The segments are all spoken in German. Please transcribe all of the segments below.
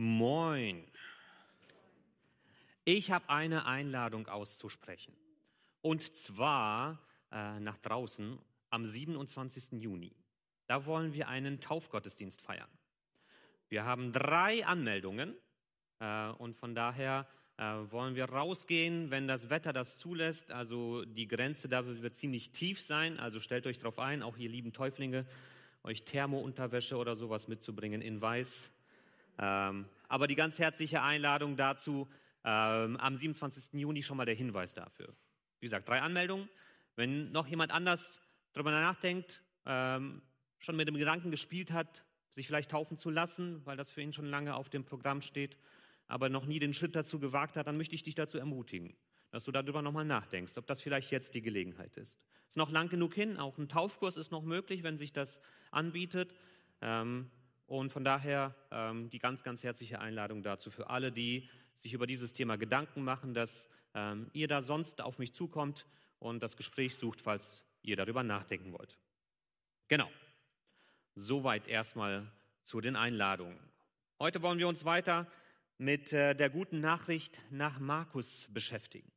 Moin. Ich habe eine Einladung auszusprechen. Und zwar äh, nach draußen am 27. Juni. Da wollen wir einen Taufgottesdienst feiern. Wir haben drei Anmeldungen äh, und von daher äh, wollen wir rausgehen, wenn das Wetter das zulässt. Also die Grenze da wird ziemlich tief sein. Also stellt euch darauf ein, auch ihr lieben Täuflinge, euch Thermounterwäsche oder sowas mitzubringen in Weiß. Ähm, aber die ganz herzliche Einladung dazu, ähm, am 27. Juni schon mal der Hinweis dafür. Wie gesagt, drei Anmeldungen. Wenn noch jemand anders darüber nachdenkt, ähm, schon mit dem Gedanken gespielt hat, sich vielleicht taufen zu lassen, weil das für ihn schon lange auf dem Programm steht, aber noch nie den Schritt dazu gewagt hat, dann möchte ich dich dazu ermutigen, dass du darüber nochmal nachdenkst, ob das vielleicht jetzt die Gelegenheit ist. Ist noch lang genug hin, auch ein Taufkurs ist noch möglich, wenn sich das anbietet. Ähm, und von daher ähm, die ganz, ganz herzliche Einladung dazu für alle, die sich über dieses Thema Gedanken machen, dass ähm, ihr da sonst auf mich zukommt und das Gespräch sucht, falls ihr darüber nachdenken wollt. Genau. Soweit erstmal zu den Einladungen. Heute wollen wir uns weiter mit äh, der guten Nachricht nach Markus beschäftigen.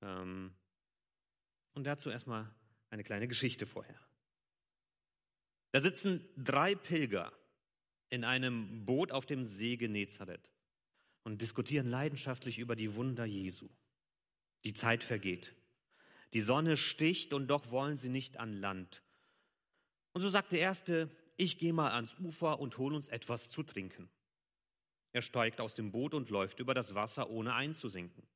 Ähm, und dazu erstmal eine kleine Geschichte vorher. Da sitzen drei Pilger in einem Boot auf dem See Genezareth und diskutieren leidenschaftlich über die Wunder Jesu. Die Zeit vergeht. Die Sonne sticht und doch wollen sie nicht an Land. Und so sagt der Erste, ich gehe mal ans Ufer und hol uns etwas zu trinken. Er steigt aus dem Boot und läuft über das Wasser, ohne einzusinken.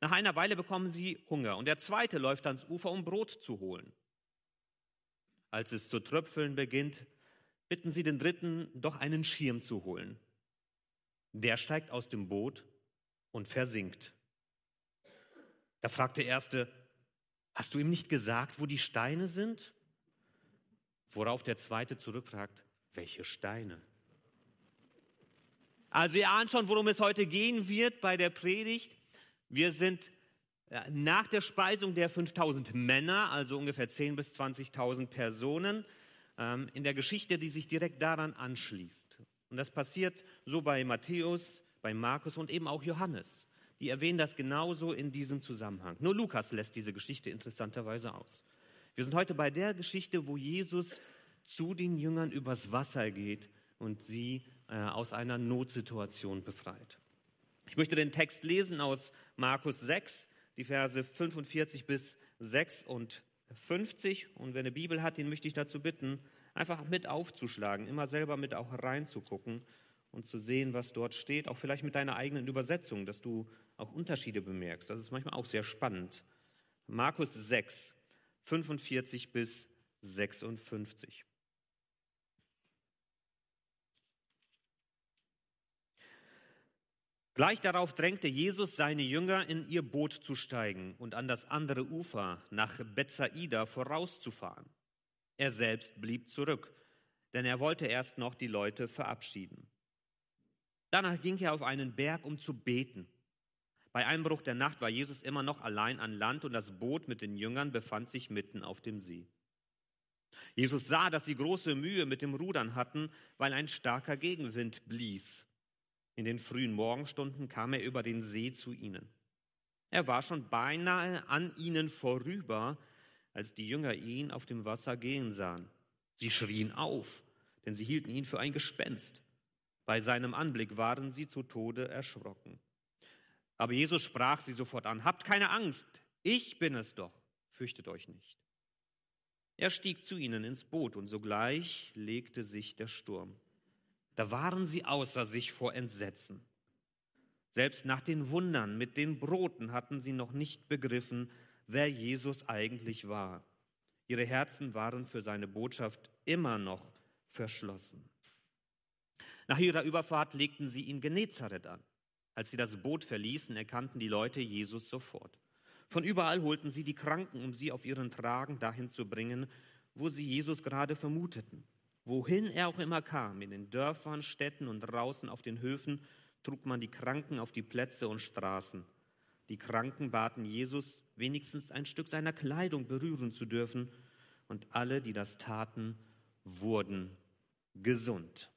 Nach einer Weile bekommen sie Hunger und der Zweite läuft ans Ufer, um Brot zu holen. Als es zu tröpfeln beginnt, bitten sie den Dritten, doch einen Schirm zu holen. Der steigt aus dem Boot und versinkt. Da fragt der Erste, hast du ihm nicht gesagt, wo die Steine sind? Worauf der Zweite zurückfragt, welche Steine? Also ihr ahnt schon, worum es heute gehen wird bei der Predigt. Wir sind nach der Speisung der 5000 Männer, also ungefähr 10.000 bis 20.000 Personen, ähm, in der Geschichte, die sich direkt daran anschließt. Und das passiert so bei Matthäus, bei Markus und eben auch Johannes. Die erwähnen das genauso in diesem Zusammenhang. Nur Lukas lässt diese Geschichte interessanterweise aus. Wir sind heute bei der Geschichte, wo Jesus zu den Jüngern übers Wasser geht und sie äh, aus einer Notsituation befreit. Ich möchte den Text lesen aus Markus 6, die Verse 45 bis 56. Und wer eine Bibel hat, den möchte ich dazu bitten, einfach mit aufzuschlagen, immer selber mit auch reinzugucken und zu sehen, was dort steht, auch vielleicht mit deiner eigenen Übersetzung, dass du auch Unterschiede bemerkst. Das ist manchmal auch sehr spannend. Markus 6, 45 bis 56. Gleich darauf drängte Jesus seine Jünger, in ihr Boot zu steigen und an das andere Ufer nach Bethsaida vorauszufahren. Er selbst blieb zurück, denn er wollte erst noch die Leute verabschieden. Danach ging er auf einen Berg, um zu beten. Bei Einbruch der Nacht war Jesus immer noch allein an Land und das Boot mit den Jüngern befand sich mitten auf dem See. Jesus sah, dass sie große Mühe mit dem Rudern hatten, weil ein starker Gegenwind blies. In den frühen Morgenstunden kam er über den See zu ihnen. Er war schon beinahe an ihnen vorüber, als die Jünger ihn auf dem Wasser gehen sahen. Sie schrien auf, denn sie hielten ihn für ein Gespenst. Bei seinem Anblick waren sie zu Tode erschrocken. Aber Jesus sprach sie sofort an, Habt keine Angst, ich bin es doch, fürchtet euch nicht. Er stieg zu ihnen ins Boot und sogleich legte sich der Sturm. Da waren sie außer sich vor Entsetzen. Selbst nach den Wundern mit den Broten hatten sie noch nicht begriffen, wer Jesus eigentlich war. Ihre Herzen waren für seine Botschaft immer noch verschlossen. Nach ihrer Überfahrt legten sie ihn Genezareth an. Als sie das Boot verließen, erkannten die Leute Jesus sofort. Von überall holten sie die Kranken, um sie auf ihren Tragen dahin zu bringen, wo sie Jesus gerade vermuteten. Wohin er auch immer kam, in den Dörfern, Städten und draußen auf den Höfen, trug man die Kranken auf die Plätze und Straßen. Die Kranken baten Jesus, wenigstens ein Stück seiner Kleidung berühren zu dürfen, und alle, die das taten, wurden gesund.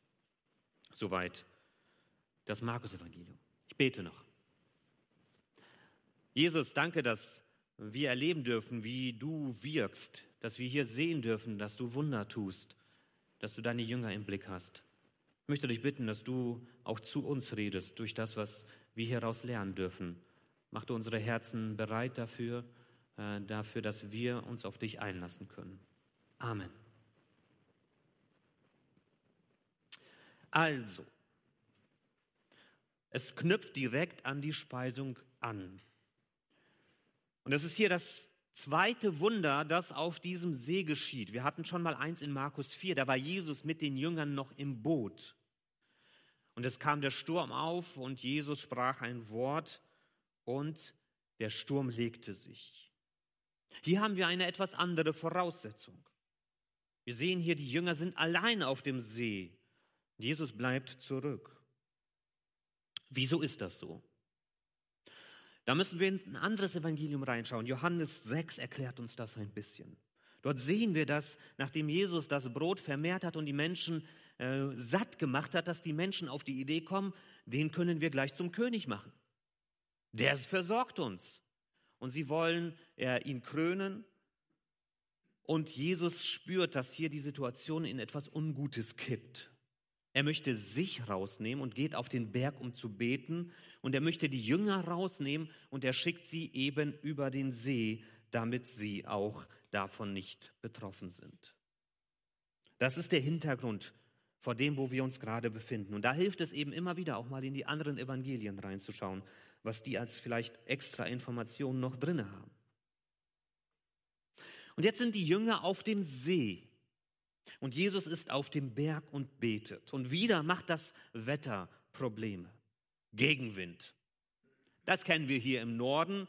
Soweit das Markus-Evangelium. Ich bete noch. Jesus, danke, dass wir erleben dürfen, wie du wirkst, dass wir hier sehen dürfen, dass du Wunder tust, dass du deine Jünger im Blick hast. Ich möchte dich bitten, dass du auch zu uns redest durch das, was wir hieraus lernen dürfen. Mach du unsere Herzen bereit dafür, äh, dafür, dass wir uns auf dich einlassen können. Amen. Also, es knüpft direkt an die Speisung an. Und es ist hier das zweite Wunder, das auf diesem See geschieht. Wir hatten schon mal eins in Markus 4, da war Jesus mit den Jüngern noch im Boot. Und es kam der Sturm auf und Jesus sprach ein Wort und der Sturm legte sich. Hier haben wir eine etwas andere Voraussetzung. Wir sehen hier, die Jünger sind allein auf dem See. Jesus bleibt zurück. Wieso ist das so? Da müssen wir in ein anderes Evangelium reinschauen. Johannes 6 erklärt uns das ein bisschen. Dort sehen wir, dass nachdem Jesus das Brot vermehrt hat und die Menschen äh, satt gemacht hat, dass die Menschen auf die Idee kommen, den können wir gleich zum König machen. Der versorgt uns. Und sie wollen äh, ihn krönen. Und Jesus spürt, dass hier die Situation in etwas Ungutes kippt. Er möchte sich rausnehmen und geht auf den Berg, um zu beten. Und er möchte die Jünger rausnehmen und er schickt sie eben über den See, damit sie auch davon nicht betroffen sind. Das ist der Hintergrund vor dem, wo wir uns gerade befinden. Und da hilft es eben immer wieder auch mal in die anderen Evangelien reinzuschauen, was die als vielleicht extra Informationen noch drin haben. Und jetzt sind die Jünger auf dem See. Und Jesus ist auf dem Berg und betet. Und wieder macht das Wetter Probleme. Gegenwind. Das kennen wir hier im Norden.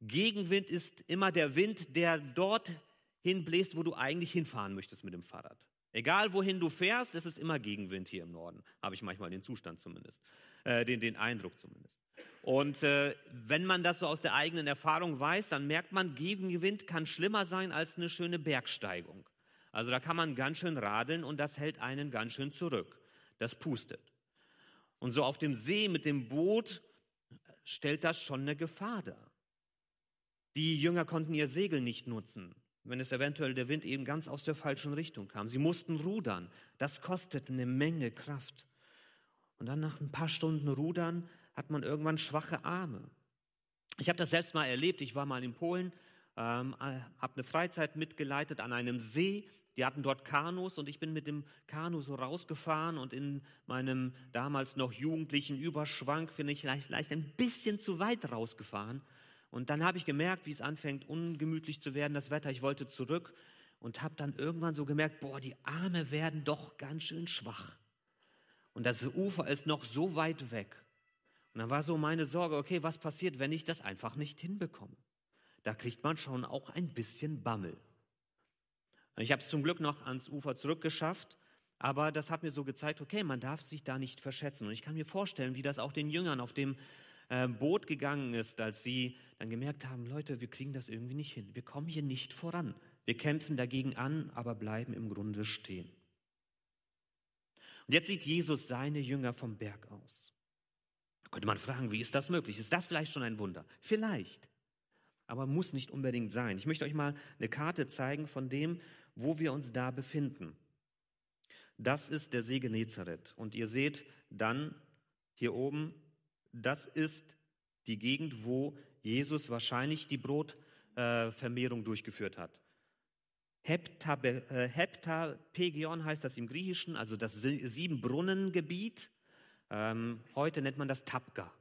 Gegenwind ist immer der Wind, der dort hinbläst, wo du eigentlich hinfahren möchtest mit dem Fahrrad. Egal wohin du fährst, es ist immer Gegenwind hier im Norden. Habe ich manchmal den Zustand zumindest, äh, den, den Eindruck zumindest. Und äh, wenn man das so aus der eigenen Erfahrung weiß, dann merkt man, Gegenwind kann schlimmer sein als eine schöne Bergsteigung. Also da kann man ganz schön radeln und das hält einen ganz schön zurück. Das pustet. Und so auf dem See mit dem Boot stellt das schon eine Gefahr dar. Die Jünger konnten ihr Segel nicht nutzen, wenn es eventuell der Wind eben ganz aus der falschen Richtung kam. Sie mussten rudern. Das kostet eine Menge Kraft. Und dann nach ein paar Stunden Rudern hat man irgendwann schwache Arme. Ich habe das selbst mal erlebt. Ich war mal in Polen, ähm, äh, habe eine Freizeit mitgeleitet an einem See die hatten dort Kanus und ich bin mit dem Kanu so rausgefahren und in meinem damals noch jugendlichen Überschwang bin ich vielleicht, vielleicht ein bisschen zu weit rausgefahren. Und dann habe ich gemerkt, wie es anfängt, ungemütlich zu werden, das Wetter. Ich wollte zurück und habe dann irgendwann so gemerkt, boah, die Arme werden doch ganz schön schwach. Und das Ufer ist noch so weit weg. Und dann war so meine Sorge, okay, was passiert, wenn ich das einfach nicht hinbekomme? Da kriegt man schon auch ein bisschen Bammel. Ich habe es zum Glück noch ans Ufer zurückgeschafft, aber das hat mir so gezeigt, okay, man darf sich da nicht verschätzen. Und ich kann mir vorstellen, wie das auch den Jüngern auf dem äh, Boot gegangen ist, als sie dann gemerkt haben, Leute, wir kriegen das irgendwie nicht hin. Wir kommen hier nicht voran. Wir kämpfen dagegen an, aber bleiben im Grunde stehen. Und jetzt sieht Jesus seine Jünger vom Berg aus. Da könnte man fragen, wie ist das möglich? Ist das vielleicht schon ein Wunder? Vielleicht, aber muss nicht unbedingt sein. Ich möchte euch mal eine Karte zeigen von dem, wo wir uns da befinden. Das ist der See Genezareth. Und ihr seht dann hier oben, das ist die Gegend, wo Jesus wahrscheinlich die Brotvermehrung durchgeführt hat. Heptapegion äh, heißt das im Griechischen, also das Siebenbrunnengebiet. Ähm, heute nennt man das Tapga.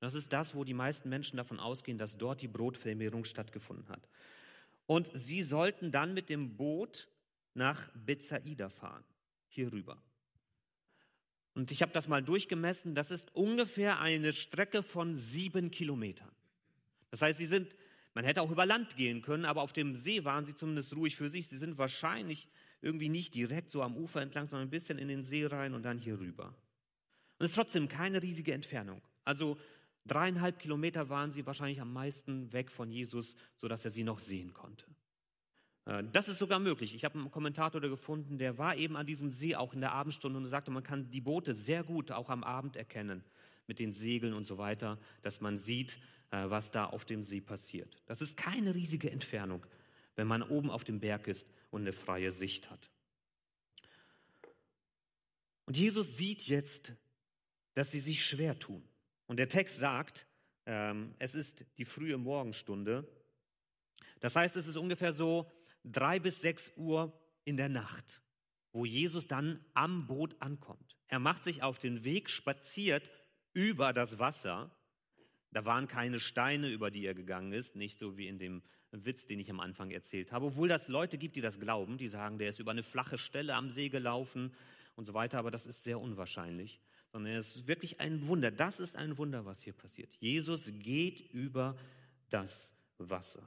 Das ist das, wo die meisten Menschen davon ausgehen, dass dort die Brotvermehrung stattgefunden hat. Und sie sollten dann mit dem Boot nach Bethsaida fahren, hier rüber. Und ich habe das mal durchgemessen, das ist ungefähr eine Strecke von sieben Kilometern. Das heißt, sie sind, man hätte auch über Land gehen können, aber auf dem See waren sie zumindest ruhig für sich. Sie sind wahrscheinlich irgendwie nicht direkt so am Ufer entlang, sondern ein bisschen in den See rein und dann hier rüber. Und es ist trotzdem keine riesige Entfernung. Also Dreieinhalb Kilometer waren sie wahrscheinlich am meisten weg von Jesus, sodass er sie noch sehen konnte. Äh, das ist sogar möglich. Ich habe einen Kommentator gefunden, der war eben an diesem See auch in der Abendstunde und sagte, man kann die Boote sehr gut auch am Abend erkennen mit den Segeln und so weiter, dass man sieht, äh, was da auf dem See passiert. Das ist keine riesige Entfernung, wenn man oben auf dem Berg ist und eine freie Sicht hat. Und Jesus sieht jetzt, dass sie sich schwer tun. Und der Text sagt, ähm, es ist die frühe Morgenstunde. Das heißt, es ist ungefähr so drei bis sechs Uhr in der Nacht, wo Jesus dann am Boot ankommt. Er macht sich auf den Weg, spaziert über das Wasser. Da waren keine Steine, über die er gegangen ist, nicht so wie in dem Witz, den ich am Anfang erzählt habe. Obwohl das Leute gibt, die das glauben, die sagen, der ist über eine flache Stelle am See gelaufen und so weiter, aber das ist sehr unwahrscheinlich. Sondern es ist wirklich ein Wunder. Das ist ein Wunder, was hier passiert. Jesus geht über das Wasser.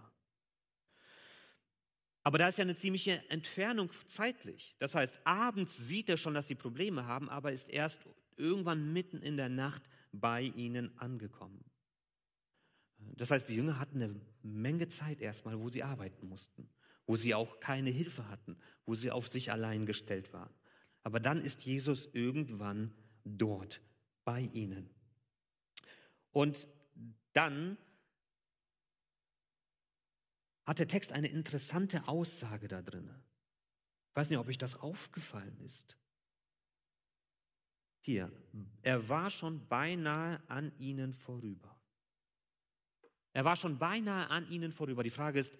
Aber da ist ja eine ziemliche Entfernung zeitlich. Das heißt, abends sieht er schon, dass sie Probleme haben, aber ist erst irgendwann mitten in der Nacht bei ihnen angekommen. Das heißt, die Jünger hatten eine Menge Zeit erstmal, wo sie arbeiten mussten, wo sie auch keine Hilfe hatten, wo sie auf sich allein gestellt waren. Aber dann ist Jesus irgendwann dort bei ihnen. Und dann hat der Text eine interessante Aussage da drin. Ich weiß nicht, ob euch das aufgefallen ist. Hier, er war schon beinahe an ihnen vorüber. Er war schon beinahe an ihnen vorüber. Die Frage ist,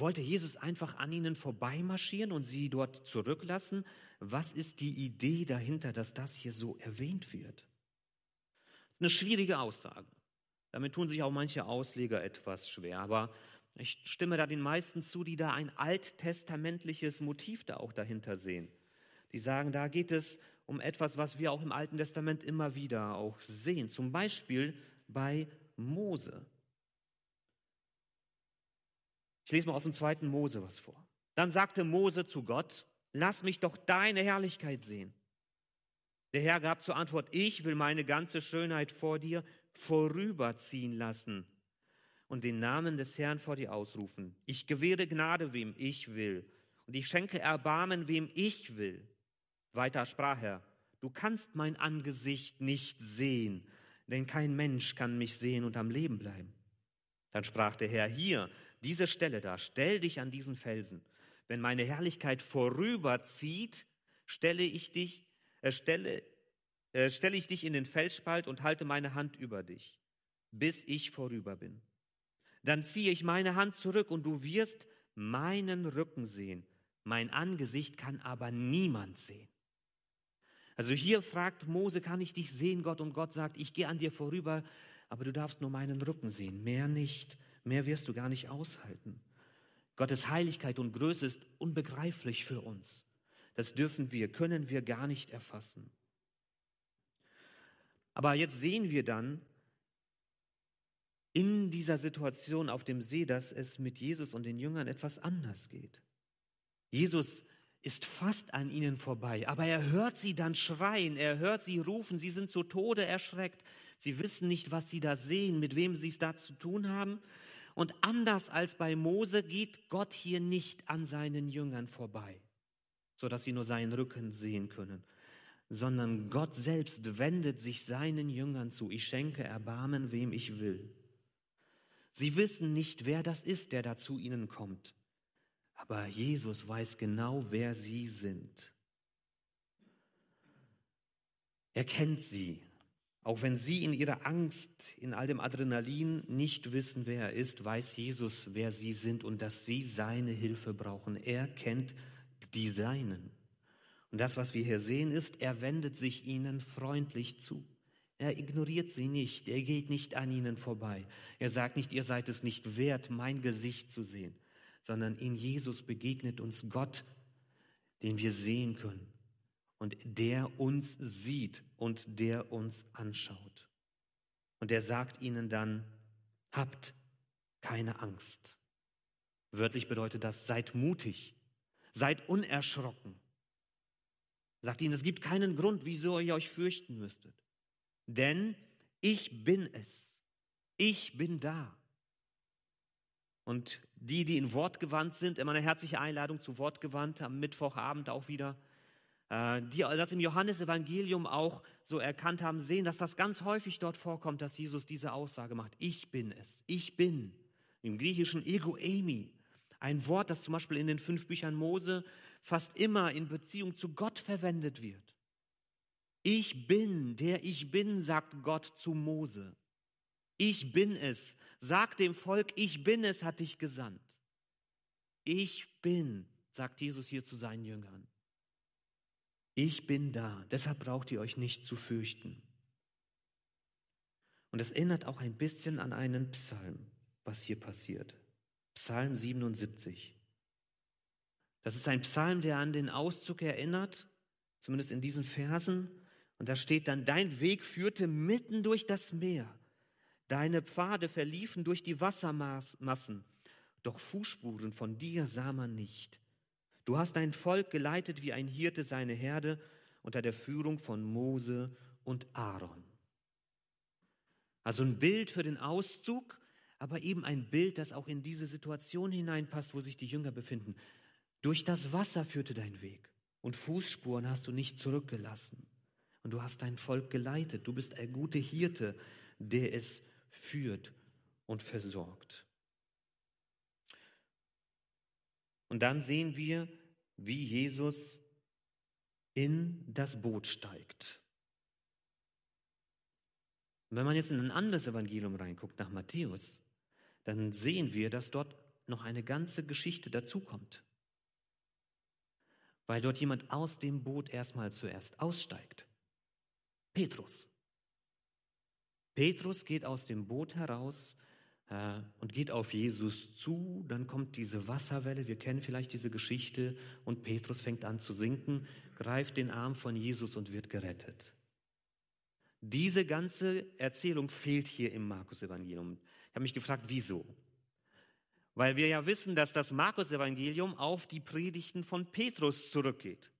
wollte Jesus einfach an ihnen vorbeimarschieren und sie dort zurücklassen? Was ist die Idee dahinter, dass das hier so erwähnt wird? Eine schwierige Aussage. Damit tun sich auch manche Ausleger etwas schwer. Aber ich stimme da den meisten zu, die da ein alttestamentliches Motiv da auch dahinter sehen. Die sagen, da geht es um etwas, was wir auch im Alten Testament immer wieder auch sehen. Zum Beispiel bei Mose. Ich lese mal aus dem zweiten Mose was vor. Dann sagte Mose zu Gott, lass mich doch deine Herrlichkeit sehen. Der Herr gab zur Antwort, ich will meine ganze Schönheit vor dir vorüberziehen lassen und den Namen des Herrn vor dir ausrufen. Ich gewähre Gnade, wem ich will, und ich schenke Erbarmen, wem ich will. Weiter sprach er, du kannst mein Angesicht nicht sehen, denn kein Mensch kann mich sehen und am Leben bleiben. Dann sprach der Herr, hier, diese Stelle da, stell dich an diesen Felsen. Wenn meine Herrlichkeit vorüberzieht, stelle ich dich, äh, stelle, äh, stelle ich dich in den Felsspalt und halte meine Hand über dich, bis ich vorüber bin. Dann ziehe ich meine Hand zurück und du wirst meinen Rücken sehen. Mein Angesicht kann aber niemand sehen. Also hier fragt Mose, kann ich dich sehen, Gott? Und Gott sagt, ich gehe an dir vorüber, aber du darfst nur meinen Rücken sehen, mehr nicht. Mehr wirst du gar nicht aushalten. Gottes Heiligkeit und Größe ist unbegreiflich für uns. Das dürfen wir, können wir gar nicht erfassen. Aber jetzt sehen wir dann, in dieser Situation auf dem See, dass es mit Jesus und den Jüngern etwas anders geht. Jesus ist fast an ihnen vorbei, aber er hört sie dann schreien, er hört sie rufen, sie sind zu Tode erschreckt, sie wissen nicht, was sie da sehen, mit wem sie es da zu tun haben. Und anders als bei Mose geht Gott hier nicht an seinen Jüngern vorbei, sodass sie nur seinen Rücken sehen können, sondern Gott selbst wendet sich seinen Jüngern zu. Ich schenke Erbarmen, wem ich will. Sie wissen nicht, wer das ist, der da zu ihnen kommt. Aber Jesus weiß genau, wer sie sind. Er kennt sie. Auch wenn sie in ihrer Angst, in all dem Adrenalin nicht wissen, wer er ist, weiß Jesus, wer sie sind und dass sie seine Hilfe brauchen. Er kennt die Seinen. Und das, was wir hier sehen, ist, er wendet sich ihnen freundlich zu. Er ignoriert sie nicht, er geht nicht an ihnen vorbei. Er sagt nicht, ihr seid es nicht wert, mein Gesicht zu sehen, sondern in Jesus begegnet uns Gott, den wir sehen können und der uns sieht und der uns anschaut. Und er sagt ihnen dann, habt keine Angst. Wörtlich bedeutet das, seid mutig, seid unerschrocken. Sagt ihnen, es gibt keinen Grund, wieso ihr euch fürchten müsstet denn ich bin es. Ich bin da. Und die, die in Wortgewandt sind, immer eine herzliche Einladung zu Wortgewandt am Mittwochabend auch wieder. Äh, die das im Johannesevangelium auch so erkannt haben, sehen, dass das ganz häufig dort vorkommt, dass Jesus diese Aussage macht. Ich bin es. Ich bin. Im Griechischen Ego Eimi. Ein Wort, das zum Beispiel in den fünf Büchern Mose fast immer in Beziehung zu Gott verwendet wird. Ich bin, der ich bin, sagt Gott zu Mose. Ich bin es. Sag dem Volk, ich bin es, hat dich gesandt. Ich bin, sagt Jesus hier zu seinen Jüngern. Ich bin da, deshalb braucht ihr euch nicht zu fürchten. Und es erinnert auch ein bisschen an einen Psalm, was hier passiert. Psalm 77. Das ist ein Psalm, der an den Auszug erinnert, zumindest in diesen Versen. Und da steht dann, dein Weg führte mitten durch das Meer. Deine Pfade verliefen durch die Wassermassen, doch Fußspuren von dir sah man nicht. Du hast dein Volk geleitet wie ein Hirte seine Herde unter der Führung von Mose und Aaron. Also ein Bild für den Auszug, aber eben ein Bild, das auch in diese Situation hineinpasst, wo sich die Jünger befinden. Durch das Wasser führte dein Weg und Fußspuren hast du nicht zurückgelassen. Und du hast dein Volk geleitet. Du bist ein guter Hirte, der es führt und versorgt. Und dann sehen wir, wie Jesus in das Boot steigt. Und wenn man jetzt in ein anderes Evangelium reinguckt, nach Matthäus, dann sehen wir, dass dort noch eine ganze Geschichte dazukommt. Weil dort jemand aus dem Boot erstmal zuerst aussteigt. Petrus. Petrus geht aus dem Boot heraus äh, und geht auf Jesus zu. Dann kommt diese Wasserwelle, wir kennen vielleicht diese Geschichte, und Petrus fängt an zu sinken, greift den Arm von Jesus und wird gerettet. Diese ganze Erzählung fehlt hier im Markus-Evangelium. Ich habe mich gefragt, wieso? Weil wir ja wissen, dass das Markus-Evangelium auf die Predigten von Petrus zurückgeht.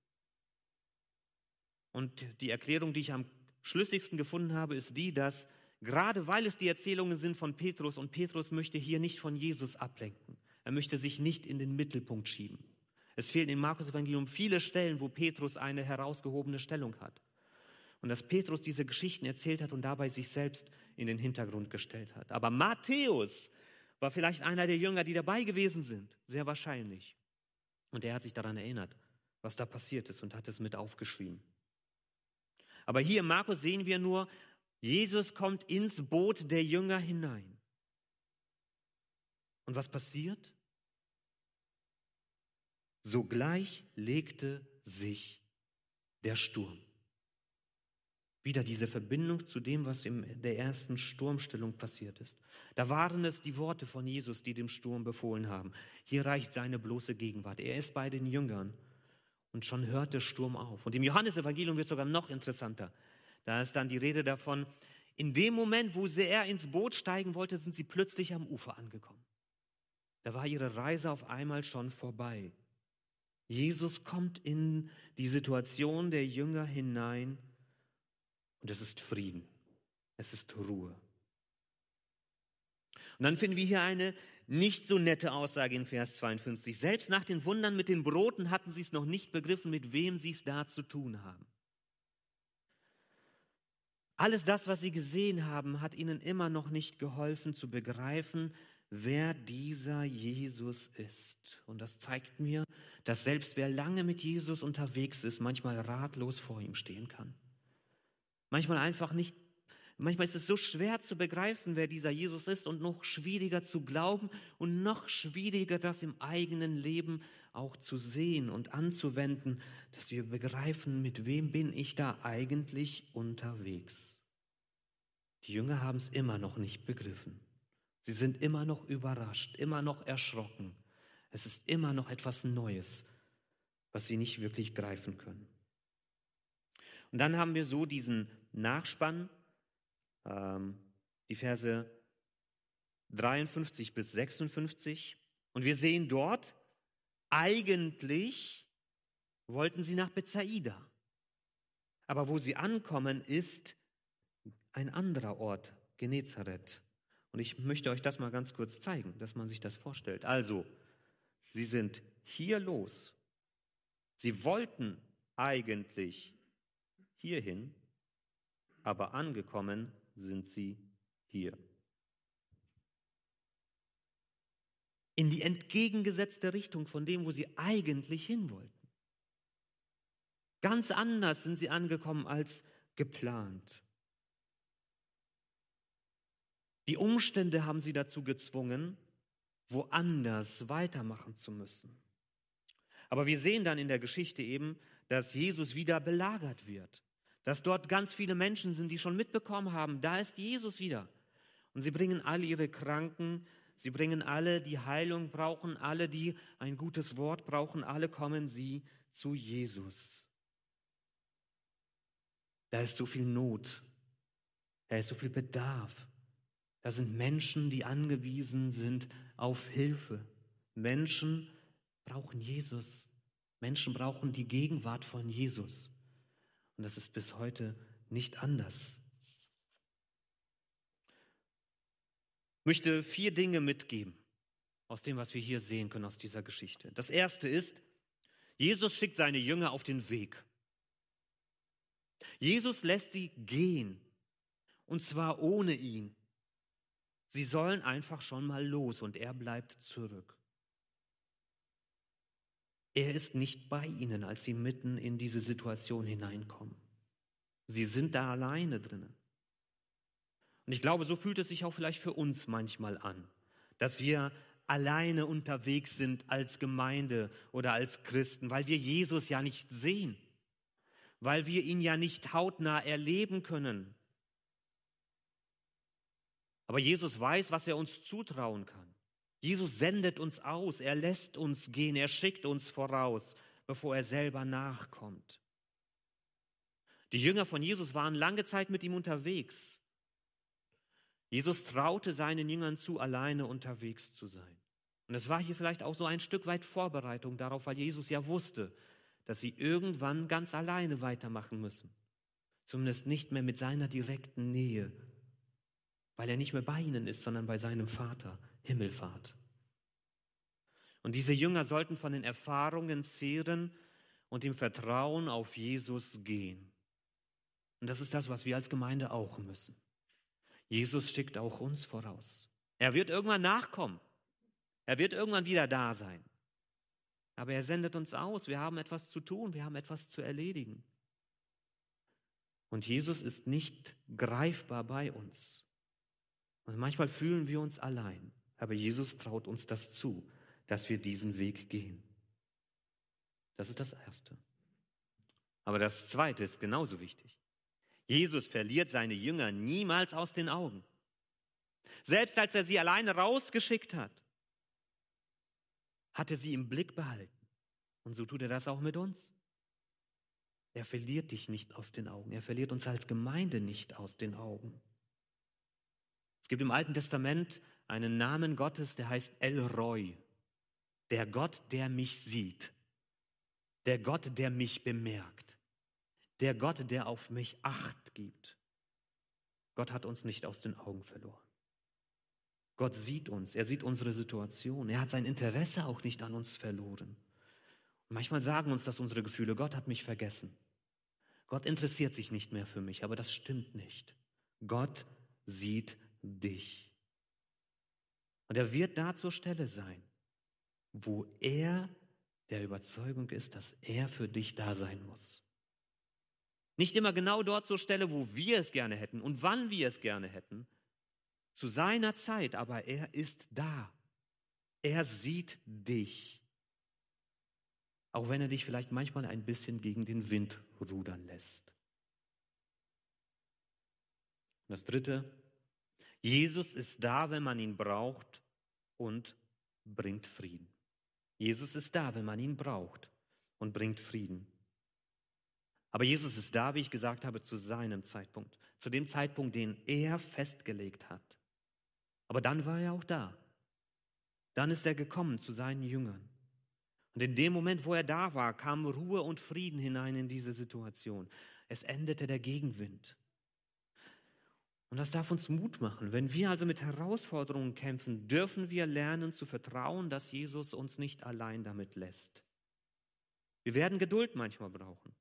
Und die Erklärung, die ich am schlüssigsten gefunden habe, ist die, dass Gerade weil es die Erzählungen sind von Petrus und Petrus möchte hier nicht von Jesus ablenken. Er möchte sich nicht in den Mittelpunkt schieben. Es fehlen im Markus-Evangelium viele Stellen, wo Petrus eine herausgehobene Stellung hat. Und dass Petrus diese Geschichten erzählt hat und dabei sich selbst in den Hintergrund gestellt hat. Aber Matthäus war vielleicht einer der Jünger, die dabei gewesen sind. Sehr wahrscheinlich. Und er hat sich daran erinnert, was da passiert ist und hat es mit aufgeschrieben. Aber hier im Markus sehen wir nur Jesus kommt ins Boot der Jünger hinein. Und was passiert? Sogleich legte sich der Sturm. Wieder diese Verbindung zu dem, was in der ersten Sturmstellung passiert ist. Da waren es die Worte von Jesus, die dem Sturm befohlen haben. Hier reicht seine bloße Gegenwart. Er ist bei den Jüngern und schon hört der Sturm auf. Und im Johannesevangelium wird sogar noch interessanter. Da ist dann die Rede davon, in dem Moment, wo sie er ins Boot steigen wollte, sind sie plötzlich am Ufer angekommen. Da war ihre Reise auf einmal schon vorbei. Jesus kommt in die Situation der Jünger hinein und es ist Frieden, es ist Ruhe. Und dann finden wir hier eine nicht so nette Aussage in Vers 52. Selbst nach den Wundern mit den Broten hatten sie es noch nicht begriffen, mit wem sie es da zu tun haben. Alles das, was sie gesehen haben, hat ihnen immer noch nicht geholfen zu begreifen, wer dieser Jesus ist. Und das zeigt mir, dass selbst wer lange mit Jesus unterwegs ist, manchmal ratlos vor ihm stehen kann. Manchmal einfach nicht, manchmal ist es so schwer zu begreifen, wer dieser Jesus ist und noch schwieriger zu glauben und noch schwieriger, das im eigenen Leben auch zu sehen und anzuwenden, dass wir begreifen, mit wem bin ich da eigentlich unterwegs. Die Jünger haben es immer noch nicht begriffen. Sie sind immer noch überrascht, immer noch erschrocken. Es ist immer noch etwas Neues, was sie nicht wirklich greifen können. Und dann haben wir so diesen Nachspann, die Verse 53 bis 56. Und wir sehen dort, eigentlich wollten sie nach Bethsaida. Aber wo sie ankommen, ist ein anderer Ort, Genezareth. Und ich möchte euch das mal ganz kurz zeigen, dass man sich das vorstellt. Also, sie sind hier los. Sie wollten eigentlich hierhin, aber angekommen sind sie hier. In die entgegengesetzte Richtung von dem, wo sie eigentlich hin wollten. Ganz anders sind sie angekommen als geplant. Die Umstände haben sie dazu gezwungen, woanders weitermachen zu müssen. Aber wir sehen dann in der Geschichte eben, dass Jesus wieder belagert wird. Dass dort ganz viele Menschen sind, die schon mitbekommen haben, da ist Jesus wieder. Und sie bringen alle ihre Kranken, sie bringen alle, die Heilung brauchen, alle, die ein gutes Wort brauchen, alle kommen sie zu Jesus. Da ist so viel Not, da ist so viel Bedarf. Da sind Menschen, die angewiesen sind auf Hilfe. Menschen brauchen Jesus. Menschen brauchen die Gegenwart von Jesus. Und das ist bis heute nicht anders. Ich möchte vier Dinge mitgeben aus dem, was wir hier sehen können aus dieser Geschichte. Das erste ist, Jesus schickt seine Jünger auf den Weg. Jesus lässt sie gehen, und zwar ohne ihn. Sie sollen einfach schon mal los und er bleibt zurück. Er ist nicht bei ihnen, als sie mitten in diese Situation hineinkommen. Sie sind da alleine drinnen. Und ich glaube, so fühlt es sich auch vielleicht für uns manchmal an, dass wir alleine unterwegs sind als Gemeinde oder als Christen, weil wir Jesus ja nicht sehen, weil wir ihn ja nicht hautnah erleben können, aber Jesus weiß, was er uns zutrauen kann. Jesus sendet uns aus, er lässt uns gehen, er schickt uns voraus, bevor er selber nachkommt. Die Jünger von Jesus waren lange Zeit mit ihm unterwegs. Jesus traute seinen Jüngern zu, alleine unterwegs zu sein. Und es war hier vielleicht auch so ein Stück weit Vorbereitung darauf, weil Jesus ja wusste, dass sie irgendwann ganz alleine weitermachen müssen. Zumindest nicht mehr mit seiner direkten Nähe weil er nicht mehr bei ihnen ist, sondern bei seinem Vater, Himmelfahrt. Und diese Jünger sollten von den Erfahrungen zehren und im Vertrauen auf Jesus gehen. Und das ist das, was wir als Gemeinde auch müssen. Jesus schickt auch uns voraus. Er wird irgendwann nachkommen. Er wird irgendwann wieder da sein. Aber er sendet uns aus. Wir haben etwas zu tun. Wir haben etwas zu erledigen. Und Jesus ist nicht greifbar bei uns. Und manchmal fühlen wir uns allein, aber Jesus traut uns das zu, dass wir diesen Weg gehen. Das ist das Erste. Aber das Zweite ist genauso wichtig. Jesus verliert seine Jünger niemals aus den Augen. Selbst als er sie alleine rausgeschickt hat, hat er sie im Blick behalten. Und so tut er das auch mit uns. Er verliert dich nicht aus den Augen. Er verliert uns als Gemeinde nicht aus den Augen. Gibt im Alten Testament einen Namen Gottes, der heißt El Roy, der Gott, der mich sieht, der Gott, der mich bemerkt, der Gott, der auf mich acht gibt. Gott hat uns nicht aus den Augen verloren. Gott sieht uns, er sieht unsere Situation, er hat sein Interesse auch nicht an uns verloren. Und manchmal sagen uns das unsere Gefühle, Gott hat mich vergessen. Gott interessiert sich nicht mehr für mich, aber das stimmt nicht. Gott sieht dich. Und er wird da zur Stelle sein, wo er der Überzeugung ist, dass er für dich da sein muss. Nicht immer genau dort zur Stelle, wo wir es gerne hätten und wann wir es gerne hätten, zu seiner Zeit, aber er ist da. Er sieht dich. Auch wenn er dich vielleicht manchmal ein bisschen gegen den Wind rudern lässt. das Dritte, Jesus ist da, wenn man ihn braucht und bringt Frieden. Jesus ist da, wenn man ihn braucht und bringt Frieden. Aber Jesus ist da, wie ich gesagt habe, zu seinem Zeitpunkt, zu dem Zeitpunkt, den er festgelegt hat. Aber dann war er auch da. Dann ist er gekommen zu seinen Jüngern. Und in dem Moment, wo er da war, kam Ruhe und Frieden hinein in diese Situation. Es endete der Gegenwind. Und das darf uns Mut machen. Wenn wir also mit Herausforderungen kämpfen, dürfen wir lernen zu vertrauen, dass Jesus uns nicht allein damit lässt. Wir werden Geduld manchmal brauchen.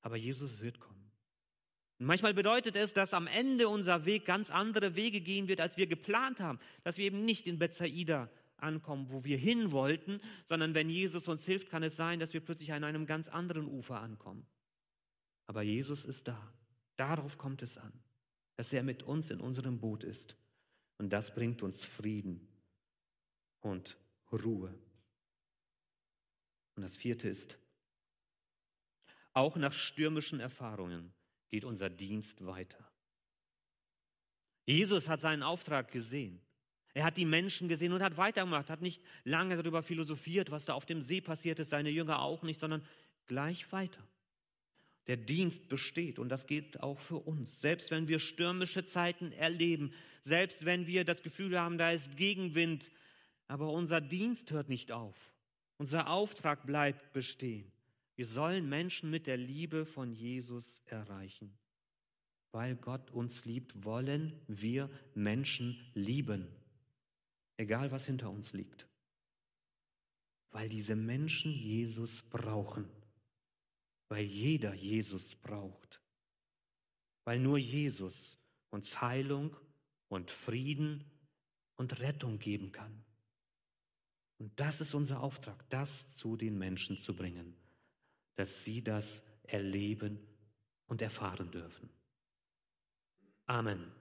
Aber Jesus wird kommen. Und manchmal bedeutet es, dass am Ende unser Weg ganz andere Wege gehen wird, als wir geplant haben. Dass wir eben nicht in Bethsaida ankommen, wo wir hin wollten, sondern wenn Jesus uns hilft, kann es sein, dass wir plötzlich an einem ganz anderen Ufer ankommen. Aber Jesus ist da. Darauf kommt es an, dass er mit uns in unserem Boot ist. Und das bringt uns Frieden und Ruhe. Und das vierte ist, auch nach stürmischen Erfahrungen geht unser Dienst weiter. Jesus hat seinen Auftrag gesehen. Er hat die Menschen gesehen und hat weitergemacht, hat nicht lange darüber philosophiert, was da auf dem See passiert ist, seine Jünger auch nicht, sondern gleich weiter. Der Dienst besteht und das gilt auch für uns. Selbst wenn wir stürmische Zeiten erleben, selbst wenn wir das Gefühl haben, da ist Gegenwind, aber unser Dienst hört nicht auf. Unser Auftrag bleibt bestehen. Wir sollen Menschen mit der Liebe von Jesus erreichen. Weil Gott uns liebt, wollen wir Menschen lieben, egal was hinter uns liegt. Weil diese Menschen Jesus brauchen, weil jeder Jesus braucht, weil nur Jesus uns Heilung und Frieden und Rettung geben kann. Und das ist unser Auftrag, das zu den Menschen zu bringen dass sie das erleben und erfahren dürfen. Amen.